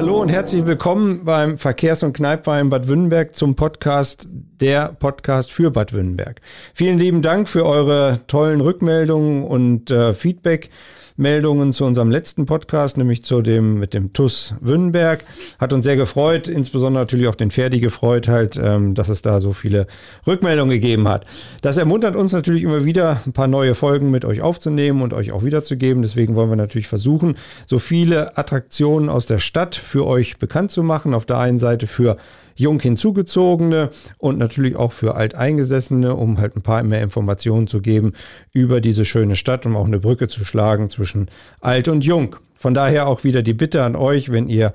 Hallo und herzlich willkommen beim Verkehrs- und Kneipwein Bad Württemberg zum Podcast, der Podcast für Bad Württemberg. Vielen lieben Dank für eure tollen Rückmeldungen und äh, Feedback. Meldungen zu unserem letzten Podcast, nämlich zu dem mit dem TUS Wünnberg. Hat uns sehr gefreut, insbesondere natürlich auch den Ferdi gefreut, halt, ähm, dass es da so viele Rückmeldungen gegeben hat. Das ermuntert uns natürlich immer wieder, ein paar neue Folgen mit euch aufzunehmen und euch auch wiederzugeben. Deswegen wollen wir natürlich versuchen, so viele Attraktionen aus der Stadt für euch bekannt zu machen. Auf der einen Seite für jung hinzugezogene und natürlich auch für Alteingesessene, um halt ein paar mehr Informationen zu geben über diese schöne Stadt, um auch eine Brücke zu schlagen zwischen alt und jung. Von daher auch wieder die Bitte an euch, wenn ihr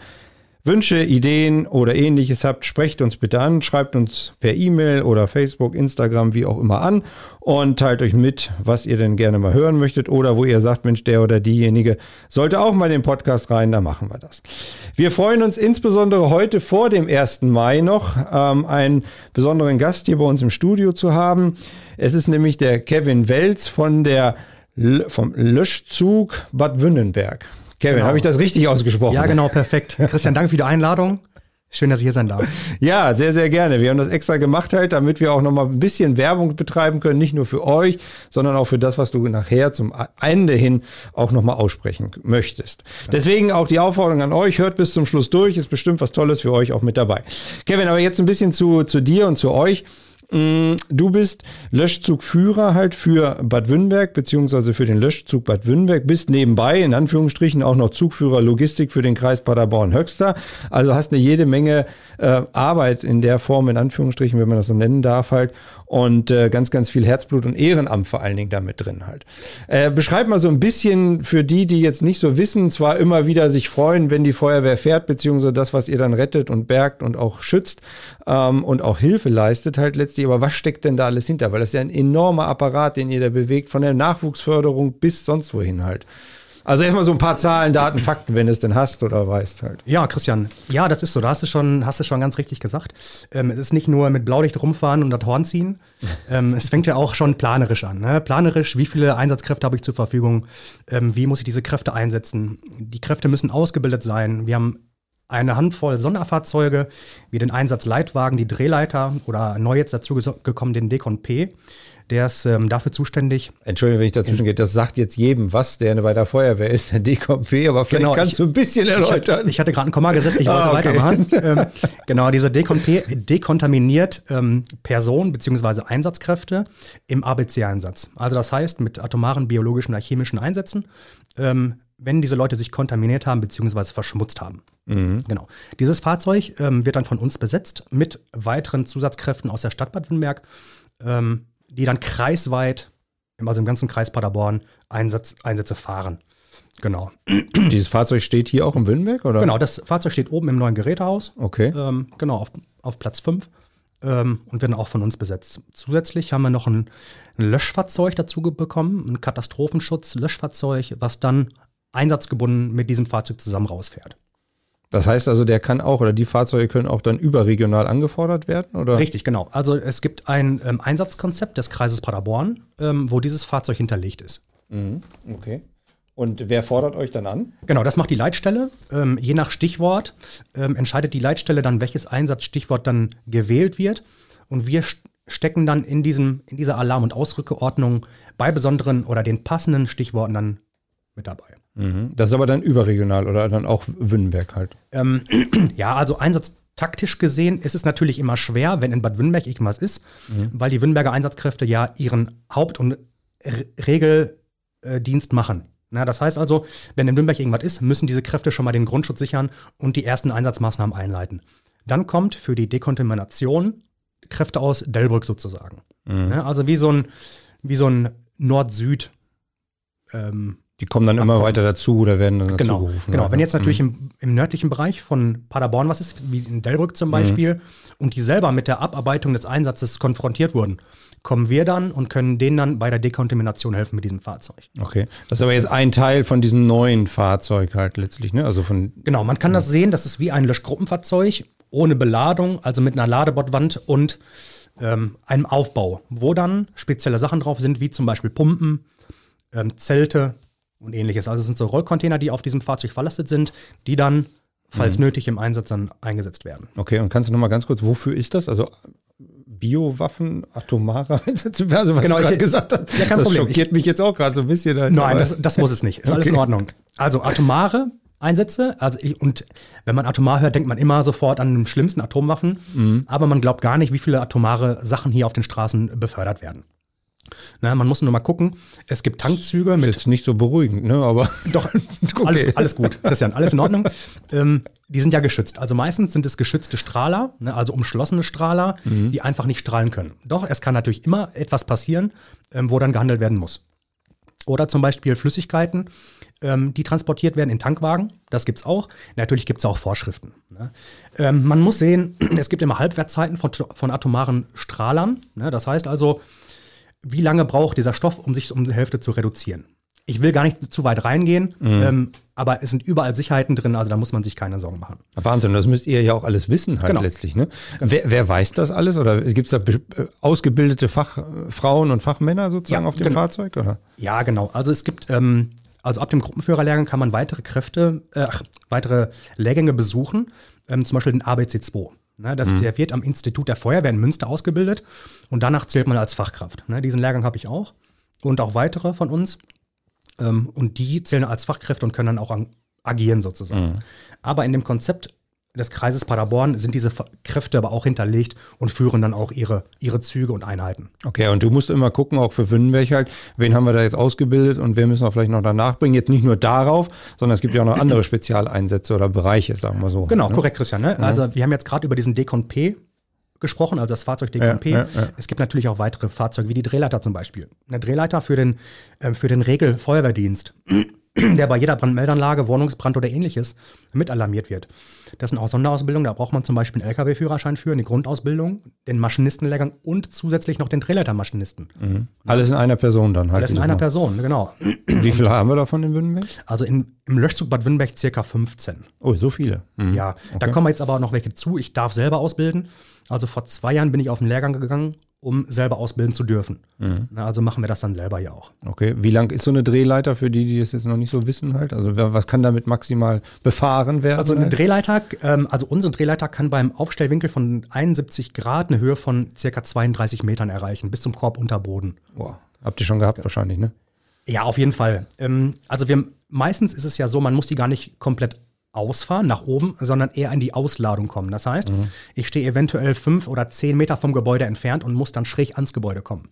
Wünsche, Ideen oder ähnliches habt, sprecht uns bitte an, schreibt uns per E-Mail oder Facebook, Instagram, wie auch immer an und teilt euch mit, was ihr denn gerne mal hören möchtet oder wo ihr sagt, Mensch, der oder diejenige sollte auch mal den Podcast rein, dann machen wir das. Wir freuen uns insbesondere heute vor dem 1. Mai noch, ähm, einen besonderen Gast hier bei uns im Studio zu haben. Es ist nämlich der Kevin Welz von der vom Löschzug Bad Wünnenberg. Kevin, genau. habe ich das richtig ausgesprochen? Ja, genau, perfekt. Christian, danke für die Einladung. Schön, dass ich hier sein darf. Ja, sehr, sehr gerne. Wir haben das extra gemacht halt, damit wir auch noch mal ein bisschen Werbung betreiben können, nicht nur für euch, sondern auch für das, was du nachher zum Ende hin auch noch mal aussprechen möchtest. Deswegen auch die Aufforderung an euch, hört bis zum Schluss durch, ist bestimmt was Tolles für euch auch mit dabei. Kevin, aber jetzt ein bisschen zu, zu dir und zu euch. Mm, du bist Löschzugführer halt für Bad Wünnberg, beziehungsweise für den Löschzug Bad Wünnberg, bist nebenbei in Anführungsstrichen auch noch Zugführer Logistik für den Kreis Paderborn-Höxter. Also hast eine jede Menge äh, Arbeit in der Form, in Anführungsstrichen, wenn man das so nennen darf halt. Und äh, ganz, ganz viel Herzblut und Ehrenamt vor allen Dingen damit drin halt. Äh, beschreib mal so ein bisschen für die, die jetzt nicht so wissen, zwar immer wieder sich freuen, wenn die Feuerwehr fährt, beziehungsweise das, was ihr dann rettet und bergt und auch schützt ähm, und auch Hilfe leistet halt letztlich letztlich, aber was steckt denn da alles hinter? Weil das ist ja ein enormer Apparat, den ihr da bewegt, von der Nachwuchsförderung bis sonst wohin halt. Also erstmal so ein paar Zahlen, Daten, Fakten, wenn du es denn hast oder weißt halt. Ja, Christian, ja, das ist so. Da hast du schon, hast du schon ganz richtig gesagt. Ähm, es ist nicht nur mit Blaulicht rumfahren und das Horn ziehen. ähm, es fängt ja auch schon planerisch an. Ne? Planerisch, wie viele Einsatzkräfte habe ich zur Verfügung? Ähm, wie muss ich diese Kräfte einsetzen? Die Kräfte müssen ausgebildet sein. Wir haben eine Handvoll Sonderfahrzeuge, wie den Einsatzleitwagen, die Drehleiter oder neu jetzt dazu gekommen den Decon P. Der ist ähm, dafür zuständig. Entschuldigung, wenn ich dazwischen gehe, das sagt jetzt jedem was, der bei der Feuerwehr ist, der Decon P, aber vielleicht genau, kannst ich, du ein bisschen erläutern. Ich, ich hatte gerade ein Komma gesetzt, ich wollte ah, okay. weitermachen. ähm, genau, dieser Decon P dekontaminiert ähm, Personen bzw. Einsatzkräfte im ABC-Einsatz. Also das heißt, mit atomaren, biologischen oder chemischen Einsätzen ähm, wenn diese Leute sich kontaminiert haben bzw. verschmutzt haben. Mhm. Genau. Dieses Fahrzeug ähm, wird dann von uns besetzt mit weiteren Zusatzkräften aus der Stadt Bad Windberg, ähm, die dann kreisweit, also im ganzen Kreis Paderborn, Einsatz, Einsätze fahren. Genau. Dieses Fahrzeug steht hier auch im Windberg, oder? Genau, das Fahrzeug steht oben im neuen Gerätehaus. Okay. Ähm, genau, auf, auf Platz 5 ähm, und werden auch von uns besetzt. Zusätzlich haben wir noch ein, ein Löschfahrzeug dazu bekommen, ein Katastrophenschutz-Löschfahrzeug, was dann einsatzgebunden mit diesem Fahrzeug zusammen rausfährt. Das heißt also, der kann auch oder die Fahrzeuge können auch dann überregional angefordert werden? Oder? Richtig, genau. Also es gibt ein ähm, Einsatzkonzept des Kreises Paderborn, ähm, wo dieses Fahrzeug hinterlegt ist. Mhm. Okay. Und wer fordert euch dann an? Genau, das macht die Leitstelle. Ähm, je nach Stichwort ähm, entscheidet die Leitstelle dann, welches Einsatzstichwort dann gewählt wird. Und wir stecken dann in, diesem, in dieser Alarm- und Ausrückeordnung bei besonderen oder den passenden Stichworten dann mit dabei. Mhm. Das ist aber dann überregional oder dann auch Wünnenberg halt. Ähm, ja, also einsatztaktisch gesehen ist es natürlich immer schwer, wenn in Bad Wünnenberg irgendwas ist, mhm. weil die Wünnenberger Einsatzkräfte ja ihren Haupt- und Re Regeldienst machen. Na, das heißt also, wenn in Wünnenberg irgendwas ist, müssen diese Kräfte schon mal den Grundschutz sichern und die ersten Einsatzmaßnahmen einleiten. Dann kommt für die Dekontamination Kräfte aus Delbrück sozusagen. Mhm. Ja, also wie so ein, wie so ein Nord-Süd- ähm, die kommen dann immer weiter dazu oder werden dann genau, dazu gerufen. Genau, wenn jetzt natürlich mhm. im, im, nördlichen Bereich von Paderborn was ist, wie in Delbrück zum Beispiel, mhm. und die selber mit der Abarbeitung des Einsatzes konfrontiert wurden, kommen wir dann und können denen dann bei der Dekontamination helfen mit diesem Fahrzeug. Okay, das ist aber jetzt ein Teil von diesem neuen Fahrzeug halt letztlich, ne? Also von genau, man kann das sehen, das ist wie ein Löschgruppenfahrzeug ohne Beladung, also mit einer Ladebordwand und ähm, einem Aufbau, wo dann spezielle Sachen drauf sind, wie zum Beispiel Pumpen, ähm, Zelte, und ähnliches. Also es sind so Rollcontainer, die auf diesem Fahrzeug verlastet sind, die dann falls mhm. nötig im Einsatz dann eingesetzt werden. Okay, und kannst du nochmal ganz kurz, wofür ist das? Also Biowaffen, atomare Einsätze, also was genau, du gerade gesagt hast, ja, kein das Problem. schockiert ich, mich jetzt auch gerade so ein bisschen. Halt, nein, das, das, muss es nicht. Ist okay. alles in Ordnung. Also atomare Einsätze, also ich, und wenn man atomar hört, denkt man immer sofort an den schlimmsten Atomwaffen, mhm. aber man glaubt gar nicht, wie viele atomare Sachen hier auf den Straßen befördert werden. Na, man muss nur mal gucken. Es gibt Tankzüge mit. Ist jetzt nicht so beruhigend, ne? Aber. Doch, okay. alles, alles, gut, Christian, alles in Ordnung. ähm, die sind ja geschützt. Also meistens sind es geschützte Strahler, ne? also umschlossene Strahler, mhm. die einfach nicht strahlen können. Doch, es kann natürlich immer etwas passieren, ähm, wo dann gehandelt werden muss. Oder zum Beispiel Flüssigkeiten, ähm, die transportiert werden in Tankwagen. Das gibt es auch. Natürlich gibt es auch Vorschriften. Ne? Ähm, man muss sehen, es gibt immer Halbwertzeiten von, von atomaren Strahlern. Ne? Das heißt also, wie lange braucht dieser Stoff, um sich um die Hälfte zu reduzieren? Ich will gar nicht zu weit reingehen, mhm. ähm, aber es sind überall Sicherheiten drin, also da muss man sich keine Sorgen machen. Wahnsinn, das müsst ihr ja auch alles wissen halt genau. letztlich. Ne? Genau. Wer, wer, weiß das alles oder gibt es da äh, ausgebildete Fachfrauen und Fachmänner sozusagen ja, auf dem genau. Fahrzeug? Oder? Ja, genau. Also es gibt, ähm, also ab dem Gruppenführerlehrgang kann man weitere Kräfte, äh, weitere Lehrgänge besuchen, ähm, zum Beispiel den ABC2. Ne, das, mhm. Der wird am Institut der Feuerwehr in Münster ausgebildet und danach zählt man als Fachkraft. Ne, diesen Lehrgang habe ich auch und auch weitere von uns. Ähm, und die zählen als Fachkräfte und können dann auch an, agieren sozusagen. Mhm. Aber in dem Konzept des Kreises Paderborn sind diese Kräfte aber auch hinterlegt und führen dann auch ihre, ihre Züge und Einheiten. Okay, und du musst immer gucken, auch für Wünnenberg halt, wen haben wir da jetzt ausgebildet und wer müssen wir vielleicht noch danach bringen. Jetzt nicht nur darauf, sondern es gibt ja auch noch andere Spezialeinsätze oder Bereiche, sagen wir so. Genau, ne? korrekt, Christian. Ne? Also wir haben jetzt gerade über diesen Decon P gesprochen, also das Fahrzeug Decon P. Ja, ja, ja. Es gibt natürlich auch weitere Fahrzeuge, wie die Drehleiter zum Beispiel. Eine Drehleiter für den, äh, für den Regelfeuerwehrdienst der bei jeder Brandmeldanlage, Wohnungsbrand oder ähnliches mit alarmiert wird. Das sind auch Sonderausbildungen, da braucht man zum Beispiel einen LKW-Führerschein für, eine Grundausbildung, den Maschinistenlehrgang und zusätzlich noch den Drehleitermaschinisten. Mhm. Alles in einer Person dann halt. Alles in einer Person, genau. Wie viele haben wir davon in Württemberg? Also in, im Löschzug Bad Württemberg circa 15. Oh, so viele. Mhm. Ja, okay. da kommen jetzt aber auch noch welche zu. Ich darf selber ausbilden. Also vor zwei Jahren bin ich auf den Lehrgang gegangen um selber ausbilden zu dürfen. Mhm. also machen wir das dann selber ja auch. Okay, wie lang ist so eine Drehleiter für die, die es jetzt noch nicht so wissen halt? Also was kann damit maximal befahren werden? Also eine Drehleiter, ähm, also unsere Drehleiter kann beim Aufstellwinkel von 71 Grad eine Höhe von circa 32 Metern erreichen, bis zum Korbunterboden. Boah, habt ihr schon gehabt ja. wahrscheinlich, ne? Ja, auf jeden Fall. Ähm, also wir, meistens ist es ja so, man muss die gar nicht komplett ausfahren nach oben, sondern eher in die Ausladung kommen. Das heißt, mhm. ich stehe eventuell fünf oder zehn Meter vom Gebäude entfernt und muss dann schräg ans Gebäude kommen.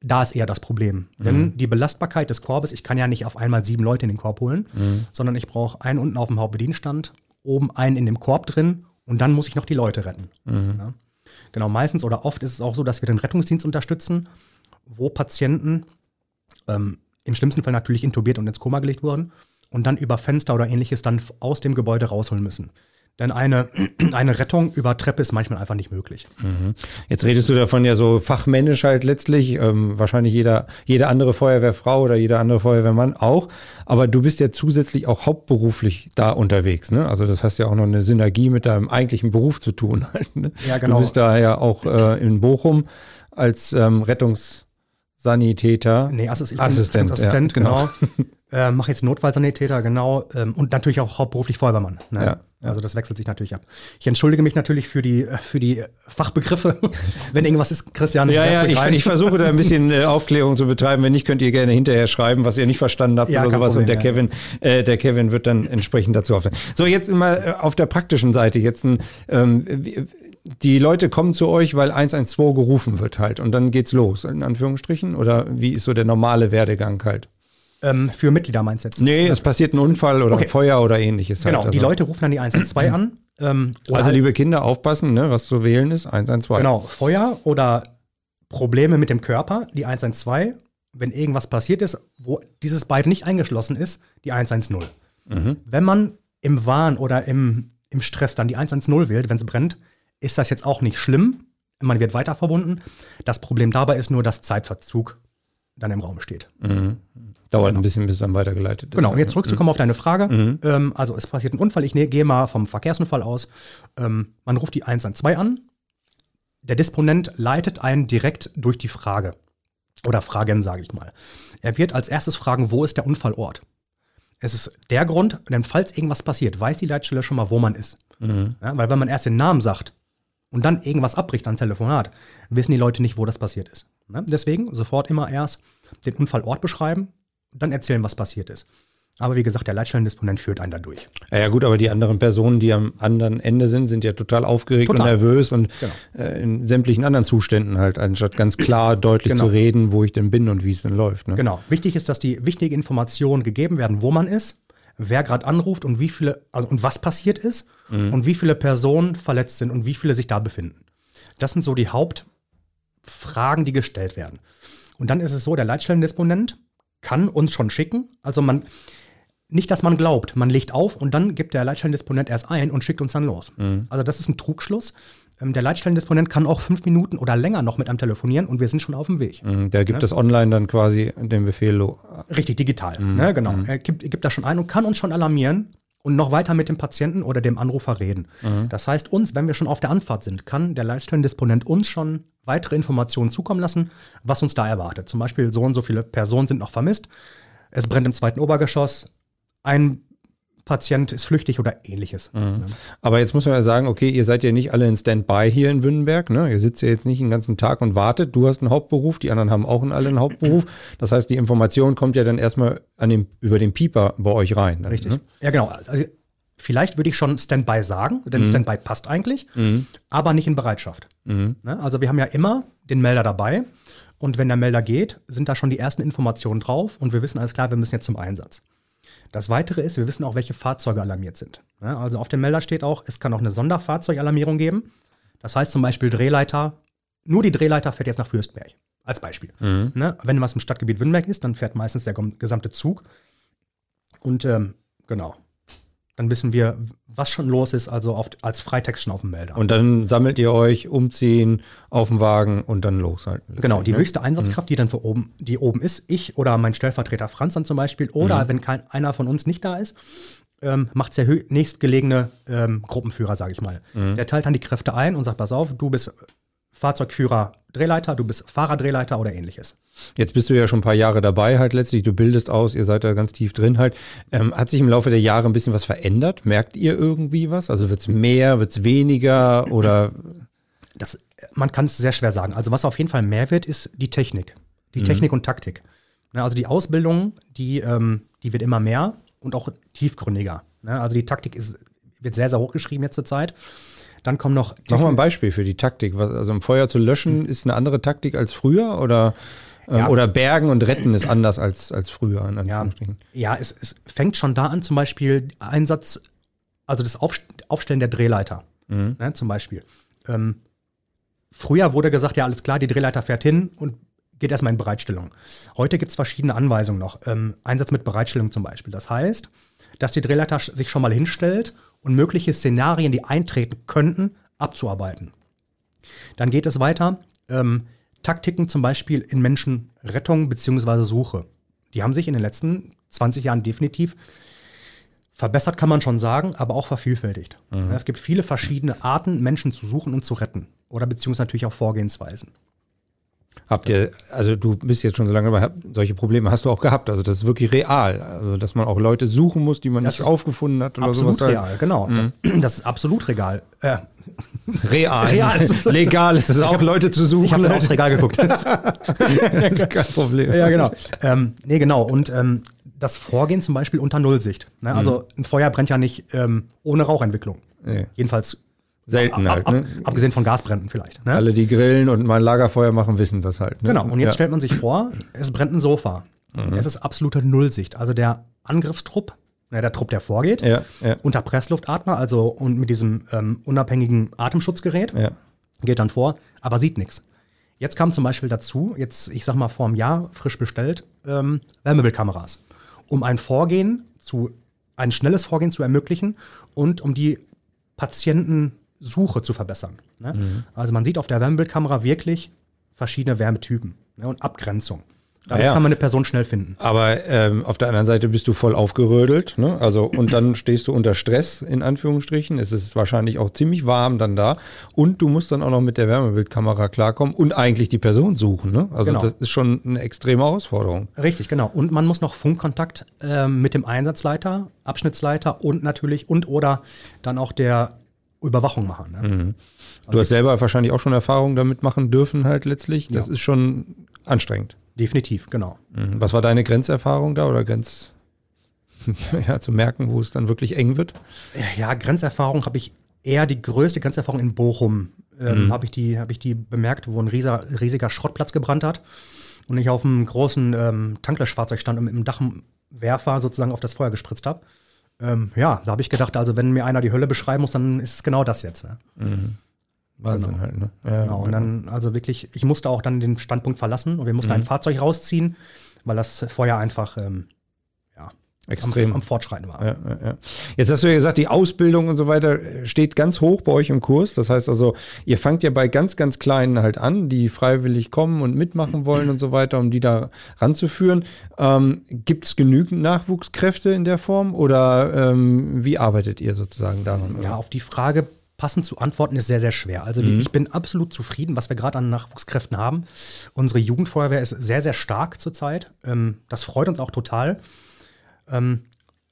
Da ist eher das Problem. Mhm. Denn die Belastbarkeit des Korbes, ich kann ja nicht auf einmal sieben Leute in den Korb holen, mhm. sondern ich brauche einen unten auf dem Hauptbedienstand, oben einen in dem Korb drin und dann muss ich noch die Leute retten. Mhm. Ja? Genau, meistens oder oft ist es auch so, dass wir den Rettungsdienst unterstützen, wo Patienten ähm, im schlimmsten Fall natürlich intubiert und ins Koma gelegt wurden und dann über Fenster oder ähnliches dann aus dem Gebäude rausholen müssen. Denn eine, eine Rettung über Treppe ist manchmal einfach nicht möglich. Mhm. Jetzt redest du davon ja so fachmännisch halt letztlich, ähm, wahrscheinlich jeder, jede andere Feuerwehrfrau oder jeder andere Feuerwehrmann auch. Aber du bist ja zusätzlich auch hauptberuflich da unterwegs. Ne? Also das hast ja auch noch eine Synergie mit deinem eigentlichen Beruf zu tun. Halt, ne? Ja, genau. Du bist da ja auch äh, in Bochum als ähm, Rettungssanitäter. Nee, Assist Assistent. Assistent, ja, genau. genau. äh, mache jetzt Notfallsanitäter, genau, ähm, und natürlich auch hauptberuflich Feuerwehrmann. Ne? Ja, ja. Also das wechselt sich natürlich ab. Ich entschuldige mich natürlich für die, äh, für die Fachbegriffe, wenn irgendwas ist, Christian. Ja, ja, ich, ich, versuche da ein bisschen äh, Aufklärung zu betreiben. Wenn nicht, könnt ihr gerne hinterher schreiben, was ihr nicht verstanden habt ja, oder sowas. Problem, und der. Kevin, äh, der Kevin wird dann entsprechend dazu aufhören. So, jetzt mal äh, auf der praktischen Seite. Jetzt ein, ähm, die Leute kommen zu euch, weil 112 gerufen wird halt und dann geht's los, in Anführungsstrichen? Oder wie ist so der normale Werdegang halt? Ähm, für Mitglieder meinst du jetzt? Nee, es passiert ein Unfall oder okay. ein Feuer oder ähnliches. Genau, halt. also. die Leute rufen dann die 112 an. Ähm, also halt, liebe Kinder, aufpassen, ne, was zu wählen ist, 112. Genau, Feuer oder Probleme mit dem Körper, die 112. Wenn irgendwas passiert ist, wo dieses beide nicht eingeschlossen ist, die 110. Mhm. Wenn man im Wahn oder im, im Stress dann die 110 wählt, wenn es brennt, ist das jetzt auch nicht schlimm. Man wird weiter verbunden. Das Problem dabei ist nur, dass Zeitverzug dann im Raum steht. Mhm. Dauert genau. ein bisschen, bis es dann weitergeleitet ist. Genau, jetzt zurückzukommen mhm. auf deine Frage. Mhm. Ähm, also es passiert ein Unfall, ich ne, gehe mal vom Verkehrsunfall aus. Ähm, man ruft die 112 an. Der Disponent leitet einen direkt durch die Frage. Oder Fragen, sage ich mal. Er wird als erstes fragen, wo ist der Unfallort? Es ist der Grund, denn falls irgendwas passiert, weiß die Leitstelle schon mal, wo man ist. Mhm. Ja, weil wenn man erst den Namen sagt und dann irgendwas abbricht an Telefonat, wissen die Leute nicht, wo das passiert ist. Ne? Deswegen sofort immer erst den Unfallort beschreiben, dann erzählen, was passiert ist. Aber wie gesagt, der Leitstellendisponent führt einen da durch. Ja, ja, gut, aber die anderen Personen, die am anderen Ende sind, sind ja total aufgeregt total. und nervös und genau. äh, in sämtlichen anderen Zuständen halt, anstatt ganz klar deutlich genau. zu reden, wo ich denn bin und wie es denn läuft. Ne? Genau. Wichtig ist, dass die wichtigen Informationen gegeben werden, wo man ist, wer gerade anruft und wie viele also, und was passiert ist mhm. und wie viele Personen verletzt sind und wie viele sich da befinden. Das sind so die Hauptfragen, die gestellt werden. Und dann ist es so, der Leitstellendisponent kann uns schon schicken. Also man, nicht, dass man glaubt, man legt auf und dann gibt der Leitstellendisponent erst ein und schickt uns dann los. Mhm. Also das ist ein Trugschluss. Ähm, der Leitstellendisponent kann auch fünf Minuten oder länger noch mit einem telefonieren und wir sind schon auf dem Weg. Mhm, der gibt ne? das online dann quasi den Befehl. Richtig, digital. Mhm. Ne, genau. Mhm. Er gibt, gibt das schon ein und kann uns schon alarmieren und noch weiter mit dem Patienten oder dem Anrufer reden. Mhm. Das heißt, uns, wenn wir schon auf der Anfahrt sind, kann der Leitstellendisponent uns schon weitere Informationen zukommen lassen, was uns da erwartet. Zum Beispiel, so und so viele Personen sind noch vermisst. Es brennt im zweiten Obergeschoss ein Patient ist flüchtig oder ähnliches. Mhm. Aber jetzt muss man ja sagen, okay, ihr seid ja nicht alle in Standby hier in Wünnenberg. Ne? Ihr sitzt ja jetzt nicht den ganzen Tag und wartet. Du hast einen Hauptberuf, die anderen haben auch alle einen Hauptberuf. Das heißt, die Information kommt ja dann erstmal an dem, über den Pieper bei euch rein. Dann, Richtig. Ne? Ja, genau. Also, vielleicht würde ich schon Standby sagen, denn mhm. Standby passt eigentlich, mhm. aber nicht in Bereitschaft. Mhm. Ne? Also wir haben ja immer den Melder dabei. Und wenn der Melder geht, sind da schon die ersten Informationen drauf und wir wissen alles klar, wir müssen jetzt zum Einsatz. Das Weitere ist, wir wissen auch, welche Fahrzeuge alarmiert sind. Ja, also auf dem Melder steht auch, es kann auch eine Sonderfahrzeugalarmierung geben. Das heißt zum Beispiel Drehleiter, nur die Drehleiter fährt jetzt nach Fürstberg. Als Beispiel. Mhm. Ne? Wenn was im Stadtgebiet Wünnberg ist, dann fährt meistens der gesamte Zug. Und ähm, genau, dann wissen wir, was schon los ist, also auf, als Freitext schon auf dem Melder. Und dann sammelt ihr euch, umziehen, auf dem Wagen und dann los halt. Genau, die ne? höchste Einsatzkraft, die dann für oben, die oben ist, ich oder mein Stellvertreter Franz dann zum Beispiel, oder mhm. wenn kein, einer von uns nicht da ist, ähm, macht der nächstgelegene ähm, Gruppenführer, sage ich mal. Mhm. Der teilt dann die Kräfte ein und sagt, pass auf, du bist Fahrzeugführer Drehleiter, du bist Fahrerdrehleiter oder ähnliches. Jetzt bist du ja schon ein paar Jahre dabei halt letztlich, du bildest aus, ihr seid da ganz tief drin halt. Ähm, hat sich im Laufe der Jahre ein bisschen was verändert? Merkt ihr irgendwie was? Also wird es mehr, wird es weniger oder? Das, man kann es sehr schwer sagen. Also was auf jeden Fall mehr wird, ist die Technik. Die mhm. Technik und Taktik. Ne, also die Ausbildung, die, ähm, die wird immer mehr und auch tiefgründiger. Ne, also die Taktik ist, wird sehr, sehr hochgeschrieben jetzt zur Zeit. Dann kommen noch. Mach mal ein Beispiel für die Taktik. Was, also ein Feuer zu löschen mhm. ist eine andere Taktik als früher oder? Ähm, ja. Oder Bergen und Retten ist anders als, als früher. In ja, ja es, es fängt schon da an, zum Beispiel Einsatz, also das Aufstellen der Drehleiter, mhm. ne, zum Beispiel. Ähm, früher wurde gesagt, ja, alles klar, die Drehleiter fährt hin und geht erstmal in Bereitstellung. Heute gibt es verschiedene Anweisungen noch. Ähm, Einsatz mit Bereitstellung zum Beispiel. Das heißt, dass die Drehleiter sich schon mal hinstellt und mögliche Szenarien, die eintreten könnten, abzuarbeiten. Dann geht es weiter. Ähm, Taktiken zum Beispiel in Menschenrettung bzw. Suche. Die haben sich in den letzten 20 Jahren definitiv verbessert, kann man schon sagen, aber auch vervielfältigt. Mhm. Es gibt viele verschiedene Arten, Menschen zu suchen und zu retten. Oder beziehungsweise natürlich auch Vorgehensweisen. Habt ihr, also du bist jetzt schon so lange dabei, solche Probleme hast du auch gehabt. Also das ist wirklich real. Also dass man auch Leute suchen muss, die man das nicht aufgefunden hat oder absolut sowas. Real, genau. Mhm. Das ist absolut real. Äh. Real. real. Legal ist es auch, hab, Leute zu suchen. Ich habe aufs Regal geguckt. das ist kein Problem. Ja, genau. Ähm, nee, genau. Und ähm, das Vorgehen zum Beispiel unter Nullsicht. Ne? Also mhm. ein Feuer brennt ja nicht ähm, ohne Rauchentwicklung. Nee. Jedenfalls Selten ab, halt, ne? abgesehen von Gasbränden vielleicht. Ne? Alle, die grillen und mal Lagerfeuer machen, wissen das halt. Ne? Genau, und jetzt ja. stellt man sich vor, es brennt ein Sofa. Mhm. Es ist absolute Nullsicht. Also der Angriffstrupp, ne, der Trupp, der vorgeht, ja, ja. unter Pressluftatmer, also und mit diesem ähm, unabhängigen Atemschutzgerät, geht dann vor, aber sieht nichts. Jetzt kam zum Beispiel dazu, jetzt, ich sag mal, vor einem Jahr frisch bestellt, ähm, Wärmebildkameras, um ein Vorgehen zu, ein schnelles Vorgehen zu ermöglichen und um die Patienten Suche zu verbessern. Ne? Mhm. Also man sieht auf der Wärmebildkamera wirklich verschiedene Wärmetypen ne, und Abgrenzung. Dadurch ja. kann man eine Person schnell finden. Aber ähm, auf der anderen Seite bist du voll aufgerödelt, ne? Also und dann stehst du unter Stress in Anführungsstrichen. Es ist wahrscheinlich auch ziemlich warm dann da und du musst dann auch noch mit der Wärmebildkamera klarkommen und eigentlich die Person suchen, ne? Also genau. das ist schon eine extreme Herausforderung. Richtig, genau. Und man muss noch Funkkontakt äh, mit dem Einsatzleiter, Abschnittsleiter und natürlich und oder dann auch der Überwachung machen. Ne? Mhm. Du also hast selber wahrscheinlich auch schon Erfahrungen damit machen dürfen halt letztlich. Das ja. ist schon anstrengend. Definitiv, genau. Mhm. Was war deine Grenzerfahrung da oder Grenz, ja, zu merken, wo es dann wirklich eng wird? Ja, Grenzerfahrung habe ich eher die größte Grenzerfahrung in Bochum. Ähm, mhm. Habe ich, die, hab ich die bemerkt, wo ein riesiger, riesiger Schrottplatz gebrannt hat und ich auf einem großen ähm, Tanklöschfahrzeug stand und mit dem Dachwerfer sozusagen auf das Feuer gespritzt habe. Ähm, ja, da habe ich gedacht, also wenn mir einer die Hölle beschreiben muss, dann ist es genau das jetzt. Ne? Mhm. Wahnsinn genau. halt, ne? Ja, genau. Und dann, also wirklich, ich musste auch dann den Standpunkt verlassen und wir mussten mhm. ein Fahrzeug rausziehen, weil das Feuer einfach ähm, extrem am, am Fortschreiten war. Ja, ja, Jetzt hast du ja gesagt, die Ausbildung und so weiter steht ganz hoch bei euch im Kurs. Das heißt also, ihr fangt ja bei ganz, ganz Kleinen halt an, die freiwillig kommen und mitmachen wollen und so weiter, um die da ranzuführen. Ähm, Gibt es genügend Nachwuchskräfte in der Form oder ähm, wie arbeitet ihr sozusagen daran? Ja, auf die Frage passend zu antworten ist sehr, sehr schwer. Also mhm. ich bin absolut zufrieden, was wir gerade an Nachwuchskräften haben. Unsere Jugendfeuerwehr ist sehr, sehr stark zurzeit. Ähm, das freut uns auch total. Ähm,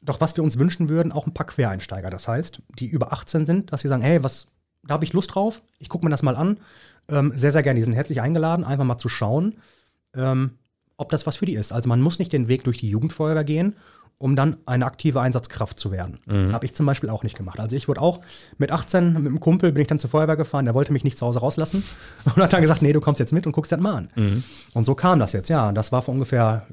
doch was wir uns wünschen würden, auch ein paar Quereinsteiger. Das heißt, die über 18 sind, dass sie sagen, hey, was, da habe ich Lust drauf, ich gucke mir das mal an. Ähm, sehr, sehr gerne. Die sind herzlich eingeladen, einfach mal zu schauen, ähm, ob das was für die ist. Also man muss nicht den Weg durch die Jugendfeuerwehr gehen um dann eine aktive Einsatzkraft zu werden. Mhm. Habe ich zum Beispiel auch nicht gemacht. Also ich wurde auch mit 18 mit einem Kumpel bin ich dann zur Feuerwehr gefahren, der wollte mich nicht zu Hause rauslassen und hat dann gesagt, nee, du kommst jetzt mit und guckst das mal an. Mhm. Und so kam das jetzt, ja. Das war vor ungefähr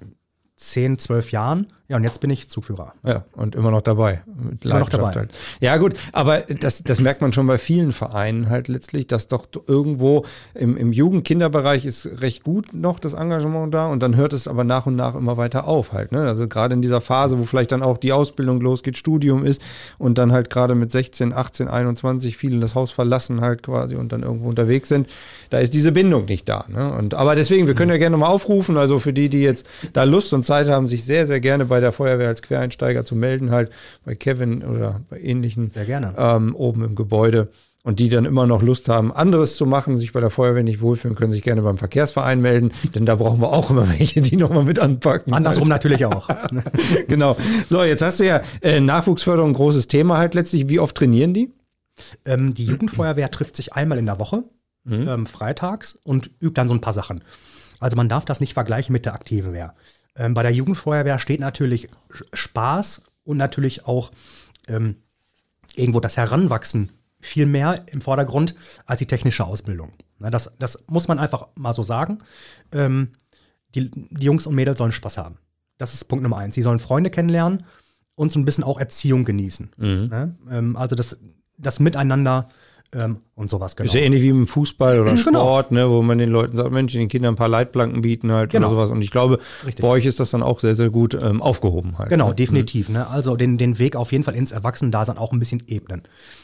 10, 12 Jahren. Ja, und jetzt bin ich Zugführer. Ja, und immer noch dabei. Mit immer noch dabei. Halt. Ja, gut, aber das, das merkt man schon bei vielen Vereinen halt letztlich, dass doch irgendwo im, im Jugend-Kinderbereich ist recht gut noch das Engagement da und dann hört es aber nach und nach immer weiter auf halt. Ne? Also gerade in dieser Phase, wo vielleicht dann auch die Ausbildung losgeht, Studium ist und dann halt gerade mit 16, 18, 21 viele das Haus verlassen halt quasi und dann irgendwo unterwegs sind, da ist diese Bindung nicht da. Ne? Und, aber deswegen, wir können ja gerne mal aufrufen, also für die, die jetzt da Lust und Zeit haben, sich sehr, sehr gerne bei bei der Feuerwehr als Quereinsteiger zu melden, halt bei Kevin oder bei ähnlichen. Sehr gerne. Ähm, oben im Gebäude. Und die dann immer noch Lust haben, anderes zu machen, sich bei der Feuerwehr nicht wohlfühlen, können sich gerne beim Verkehrsverein melden, denn da brauchen wir auch immer welche, die nochmal mit anpacken. Andersrum halt. natürlich auch. genau. So, jetzt hast du ja äh, Nachwuchsförderung, großes Thema halt letztlich. Wie oft trainieren die? Ähm, die Jugendfeuerwehr trifft sich einmal in der Woche, mhm. ähm, freitags, und übt dann so ein paar Sachen. Also man darf das nicht vergleichen mit der aktiven Wehr. Ähm, bei der Jugendfeuerwehr steht natürlich Spaß und natürlich auch ähm, irgendwo das Heranwachsen viel mehr im Vordergrund als die technische Ausbildung. Na, das, das muss man einfach mal so sagen. Ähm, die, die Jungs und Mädels sollen Spaß haben. Das ist Punkt Nummer eins. Sie sollen Freunde kennenlernen und so ein bisschen auch Erziehung genießen. Mhm. Ne? Ähm, also das, das Miteinander ähm, und sowas. Genau. Ist ja ähnlich wie im Fußball oder genau. Sport, ne, wo man den Leuten sagt, Mensch, den Kindern ein paar Leitplanken bieten halt genau. oder sowas. Und ich glaube, Richtig. bei euch ist das dann auch sehr, sehr gut ähm, aufgehoben halt. Genau, ne? definitiv. Mhm. Ne? Also den, den Weg auf jeden Fall ins Erwachsenendasein auch ein bisschen ebnen.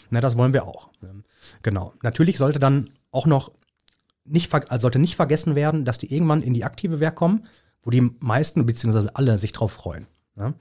Ne, das wollen wir auch. Ähm, genau. Natürlich sollte dann auch noch nicht, also sollte nicht vergessen werden, dass die irgendwann in die aktive Wehr kommen, wo die meisten bzw. alle sich drauf freuen. Ne?